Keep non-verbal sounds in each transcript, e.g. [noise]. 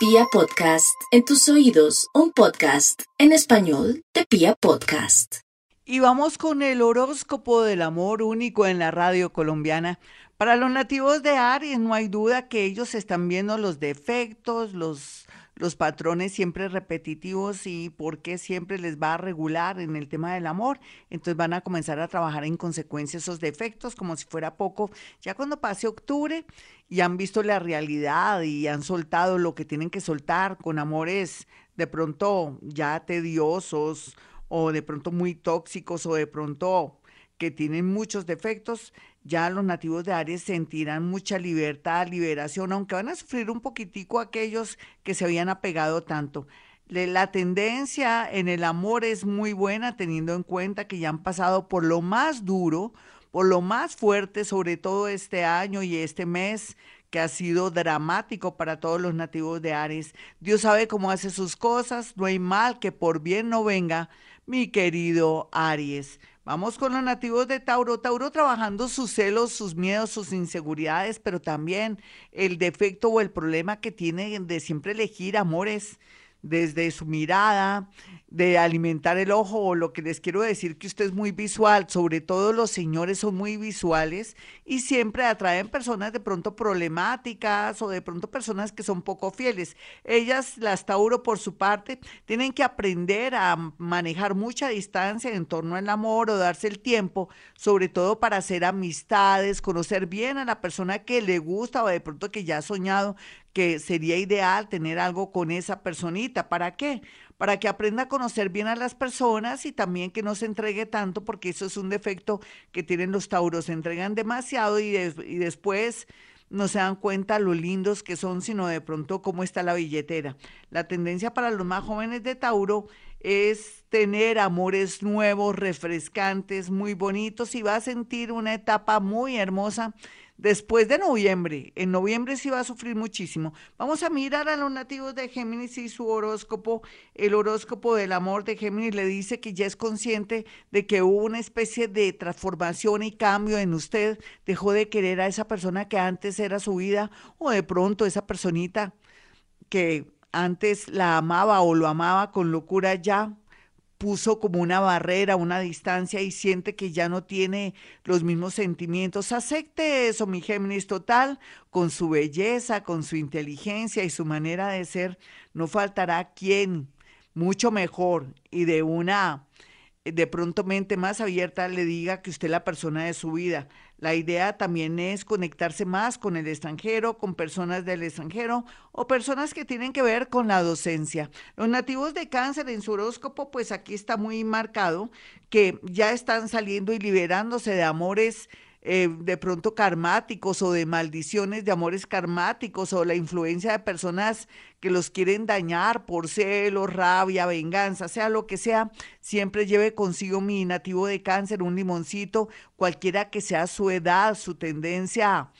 Pia Podcast, en tus oídos, un podcast en español de Pia Podcast. Y vamos con el horóscopo del amor único en la radio colombiana. Para los nativos de Aries no hay duda que ellos están viendo los defectos, los los patrones siempre repetitivos y por qué siempre les va a regular en el tema del amor. Entonces van a comenzar a trabajar en consecuencia esos defectos como si fuera poco. Ya cuando pase octubre y han visto la realidad y han soltado lo que tienen que soltar con amores de pronto ya tediosos o de pronto muy tóxicos o de pronto que tienen muchos defectos, ya los nativos de Aries sentirán mucha libertad, liberación, aunque van a sufrir un poquitico aquellos que se habían apegado tanto. La tendencia en el amor es muy buena teniendo en cuenta que ya han pasado por lo más duro, por lo más fuerte, sobre todo este año y este mes que ha sido dramático para todos los nativos de Aries. Dios sabe cómo hace sus cosas, no hay mal que por bien no venga, mi querido Aries. Vamos con los nativos de Tauro. Tauro trabajando sus celos, sus miedos, sus inseguridades, pero también el defecto o el problema que tiene de siempre elegir amores desde su mirada, de alimentar el ojo o lo que les quiero decir que usted es muy visual, sobre todo los señores son muy visuales y siempre atraen personas de pronto problemáticas o de pronto personas que son poco fieles. Ellas, las Tauro por su parte, tienen que aprender a manejar mucha distancia en torno al amor o darse el tiempo, sobre todo para hacer amistades, conocer bien a la persona que le gusta o de pronto que ya ha soñado que sería ideal tener algo con esa personita. ¿Para qué? para que aprenda a conocer bien a las personas y también que no se entregue tanto, porque eso es un defecto que tienen los tauros, se entregan demasiado y, y después no se dan cuenta lo lindos que son, sino de pronto cómo está la billetera. La tendencia para los más jóvenes de Tauro es tener amores nuevos, refrescantes, muy bonitos y va a sentir una etapa muy hermosa después de noviembre. En noviembre sí va a sufrir muchísimo. Vamos a mirar a los nativos de Géminis y su horóscopo. El horóscopo del amor de Géminis le dice que ya es consciente de que hubo una especie de transformación y cambio en usted. Dejó de querer a esa persona que antes era su vida o de pronto esa personita que antes la amaba o lo amaba con locura ya puso como una barrera, una distancia y siente que ya no tiene los mismos sentimientos. Acepte eso, mi Géminis, total, con su belleza, con su inteligencia y su manera de ser, no faltará quien mucho mejor y de una de pronto mente más abierta le diga que usted es la persona de su vida. La idea también es conectarse más con el extranjero, con personas del extranjero o personas que tienen que ver con la docencia. Los nativos de cáncer en su horóscopo, pues aquí está muy marcado que ya están saliendo y liberándose de amores eh, de pronto karmáticos o de maldiciones de amores karmáticos o la influencia de personas que los quieren dañar por celo, rabia, venganza, sea lo que sea, siempre lleve consigo mi nativo de cáncer, un limoncito, cualquiera que sea su edad, su tendencia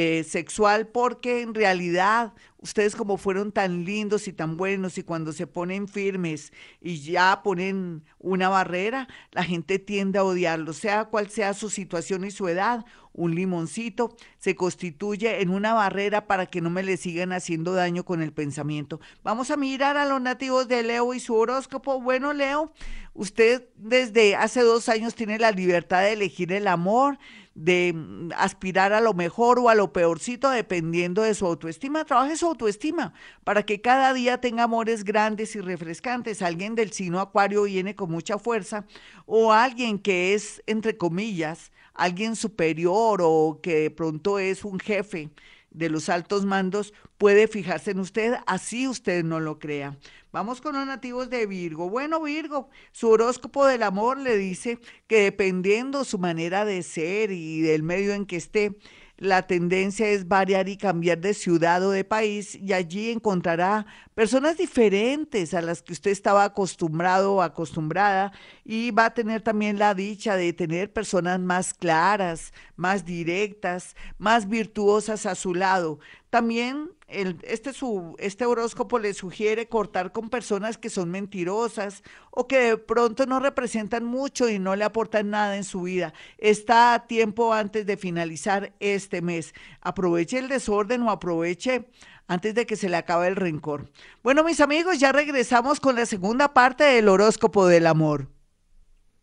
eh, sexual, porque en realidad ustedes como fueron tan lindos y tan buenos y cuando se ponen firmes y ya ponen una barrera, la gente tiende a odiarlos, sea cual sea su situación y su edad, un limoncito se constituye en una barrera para que no me le sigan haciendo daño con el pensamiento. Vamos a mirar a los nativos de Leo y su horóscopo. Bueno, Leo, usted desde hace dos años tiene la libertad de elegir el amor, de mm, aspirar a lo mejor o a lo peorcito dependiendo de su autoestima. Trabaje su autoestima para que cada día tenga amores grandes y refrescantes. Alguien del signo acuario viene con mucha fuerza o alguien que es, entre comillas, alguien superior o que de pronto es un jefe de los altos mandos puede fijarse en usted, así usted no lo crea. Vamos con los nativos de Virgo. Bueno, Virgo, su horóscopo del amor le dice que dependiendo su manera de ser y del medio en que esté, la tendencia es variar y cambiar de ciudad o de país y allí encontrará personas diferentes a las que usted estaba acostumbrado o acostumbrada y va a tener también la dicha de tener personas más claras, más directas, más virtuosas a su lado. También este, su, este horóscopo le sugiere cortar con personas que son mentirosas o que de pronto no representan mucho y no le aportan nada en su vida. Está a tiempo antes de finalizar este mes. Aproveche el desorden o aproveche antes de que se le acabe el rencor. Bueno, mis amigos, ya regresamos con la segunda parte del horóscopo del amor.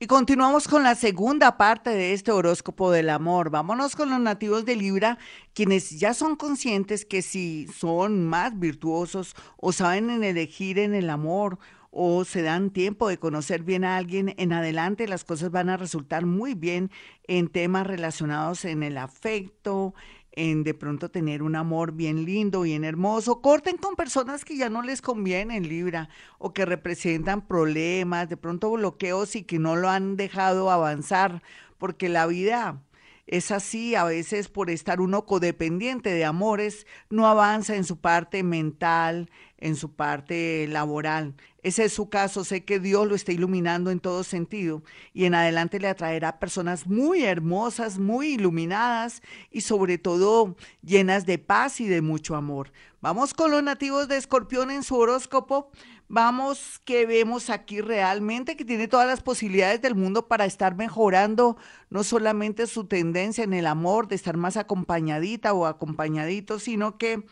Y continuamos con la segunda parte de este horóscopo del amor. Vámonos con los nativos de Libra, quienes ya son conscientes que si son más virtuosos o saben en elegir en el amor o se dan tiempo de conocer bien a alguien, en adelante las cosas van a resultar muy bien en temas relacionados en el afecto, en de pronto tener un amor bien lindo, bien hermoso. Corten con personas que ya no les convienen, Libra, o que representan problemas, de pronto bloqueos y que no lo han dejado avanzar, porque la vida es así, a veces por estar uno codependiente de amores, no avanza en su parte mental, en su parte laboral. Ese es su caso, sé que Dios lo está iluminando en todo sentido y en adelante le atraerá personas muy hermosas, muy iluminadas y sobre todo llenas de paz y de mucho amor. Vamos con los nativos de Escorpión en su horóscopo. Vamos que vemos aquí realmente que tiene todas las posibilidades del mundo para estar mejorando no solamente su tendencia en el amor, de estar más acompañadita o acompañadito, sino que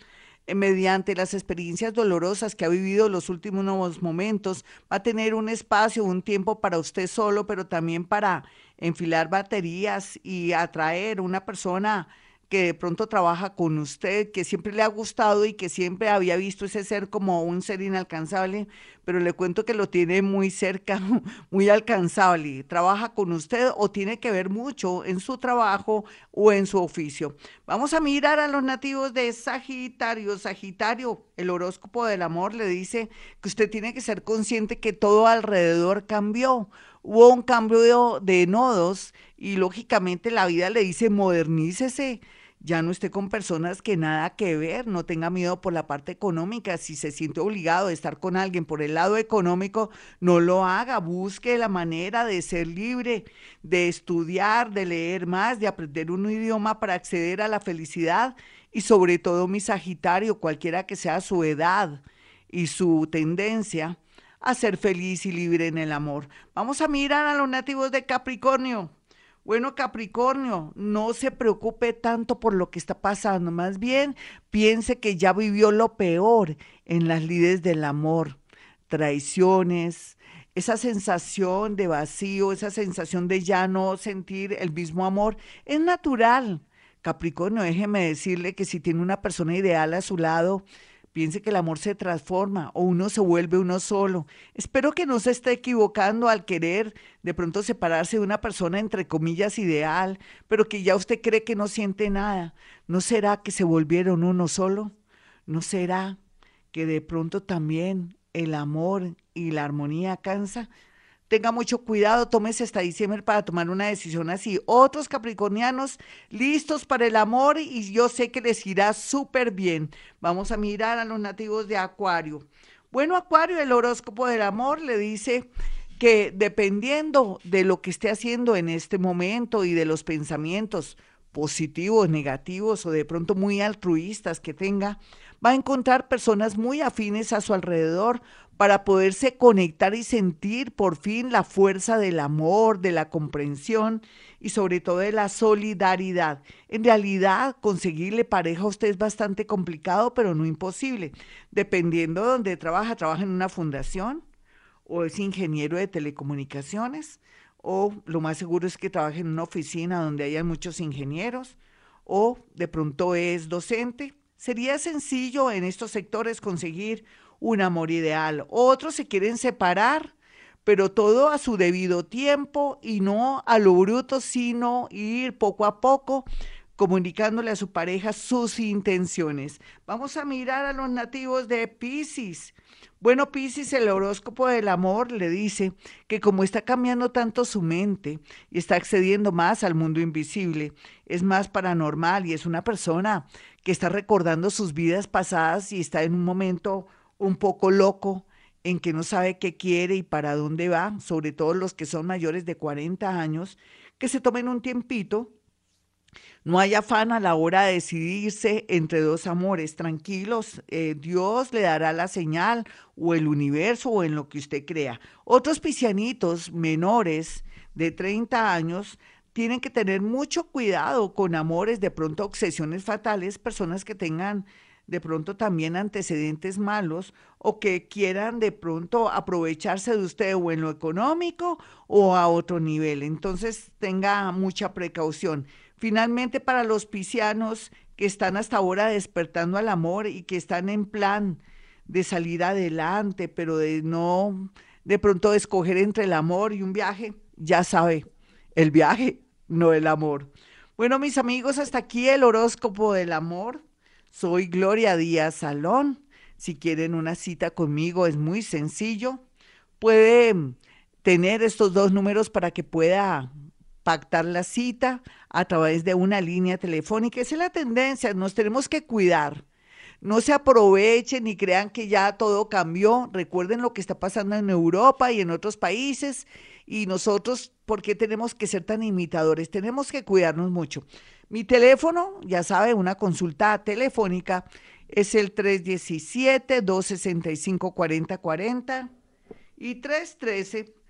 eh, mediante las experiencias dolorosas que ha vivido los últimos momentos, va a tener un espacio, un tiempo para usted solo, pero también para enfilar baterías y atraer una persona que de pronto trabaja con usted, que siempre le ha gustado y que siempre había visto ese ser como un ser inalcanzable, pero le cuento que lo tiene muy cerca, [laughs] muy alcanzable. Trabaja con usted o tiene que ver mucho en su trabajo o en su oficio. Vamos a mirar a los nativos de Sagitario. Sagitario, el horóscopo del amor le dice que usted tiene que ser consciente que todo alrededor cambió hubo un cambio de, de, nodos y lógicamente la vida le dice modernícese, ya no esté con personas que nada que ver, no tenga miedo por la parte económica, si se siente obligado a estar con alguien por el lado económico, no lo haga, busque la manera de ser libre, de estudiar, de leer más, de aprender un idioma para acceder a la felicidad y sobre todo mi Sagitario, cualquiera que sea su edad y su tendencia a ser feliz y libre en el amor. Vamos a mirar a los nativos de Capricornio. Bueno, Capricornio, no se preocupe tanto por lo que está pasando, más bien piense que ya vivió lo peor en las lides del amor, traiciones, esa sensación de vacío, esa sensación de ya no sentir el mismo amor, es natural. Capricornio, déjeme decirle que si tiene una persona ideal a su lado, piense que el amor se transforma o uno se vuelve uno solo. Espero que no se esté equivocando al querer de pronto separarse de una persona entre comillas ideal, pero que ya usted cree que no siente nada. ¿No será que se volvieron uno solo? ¿No será que de pronto también el amor y la armonía cansa? Tenga mucho cuidado, tómese hasta diciembre para tomar una decisión así. Otros capricornianos listos para el amor y yo sé que les irá súper bien. Vamos a mirar a los nativos de Acuario. Bueno, Acuario, el horóscopo del amor le dice que dependiendo de lo que esté haciendo en este momento y de los pensamientos positivos, negativos o de pronto muy altruistas que tenga, va a encontrar personas muy afines a su alrededor para poderse conectar y sentir por fin la fuerza del amor, de la comprensión y sobre todo de la solidaridad. En realidad, conseguirle pareja a usted es bastante complicado, pero no imposible. Dependiendo de dónde trabaja, trabaja en una fundación o es ingeniero de telecomunicaciones o lo más seguro es que trabaje en una oficina donde haya muchos ingenieros o de pronto es docente Sería sencillo en estos sectores conseguir un amor ideal. Otros se quieren separar, pero todo a su debido tiempo y no a lo bruto, sino ir poco a poco comunicándole a su pareja sus intenciones. Vamos a mirar a los nativos de Pisces. Bueno, Piscis, el horóscopo del amor le dice que como está cambiando tanto su mente y está accediendo más al mundo invisible, es más paranormal y es una persona que está recordando sus vidas pasadas y está en un momento un poco loco en que no sabe qué quiere y para dónde va, sobre todo los que son mayores de 40 años, que se tomen un tiempito No hay afán a la hora de decidirse entre dos amores. Tranquilos, eh, Dios le dará la señal o el universo o en lo que usted crea. Otros pisianitos menores de 30 años tienen que tener mucho cuidado con amores, de pronto obsesiones fatales, personas que tengan de pronto también antecedentes malos o que quieran de pronto aprovecharse de usted o en lo económico o a otro nivel. Entonces tenga mucha precaución. Finalmente, para los piscianos que están hasta ahora despertando al amor y que están en plan de salir adelante, pero de no de pronto escoger entre el amor y un viaje, ya sabe, el viaje, no el amor. Bueno, mis amigos, hasta aquí el horóscopo del amor. Soy Gloria Díaz Salón. Si quieren una cita conmigo es muy sencillo. Puede tener estos dos números para que pueda pactar la cita a través de una línea telefónica. Esa es la tendencia, nos tenemos que cuidar. No se aprovechen ni crean que ya todo cambió. Recuerden lo que está pasando en Europa y en otros países. Y nosotros, ¿por qué tenemos que ser tan imitadores? Tenemos que cuidarnos mucho. Mi teléfono, ya sabe, una consulta telefónica es el 317-265-4040 y 313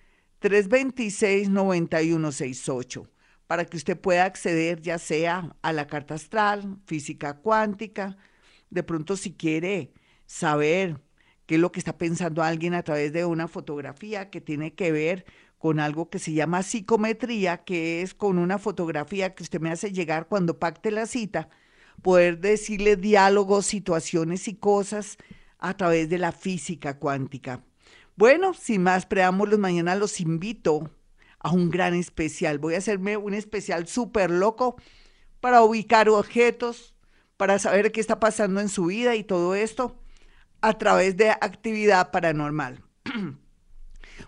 326-9168 para que usted pueda acceder ya sea a la carta astral, física cuántica, de pronto si quiere saber qué es lo que está pensando alguien a través de una fotografía que tiene que ver con algo que se llama psicometría, que es con una fotografía que usted me hace llegar cuando pacte la cita, poder decirle diálogos, situaciones y cosas a través de la física cuántica. Bueno, sin más preámbulos, mañana los invito a un gran especial. Voy a hacerme un especial súper loco para ubicar objetos, para saber qué está pasando en su vida y todo esto a través de actividad paranormal. [clears throat]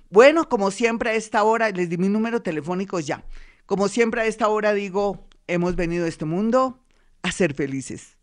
bueno, como siempre a esta hora, les di mi número telefónico ya. Como siempre a esta hora digo, hemos venido a este mundo a ser felices.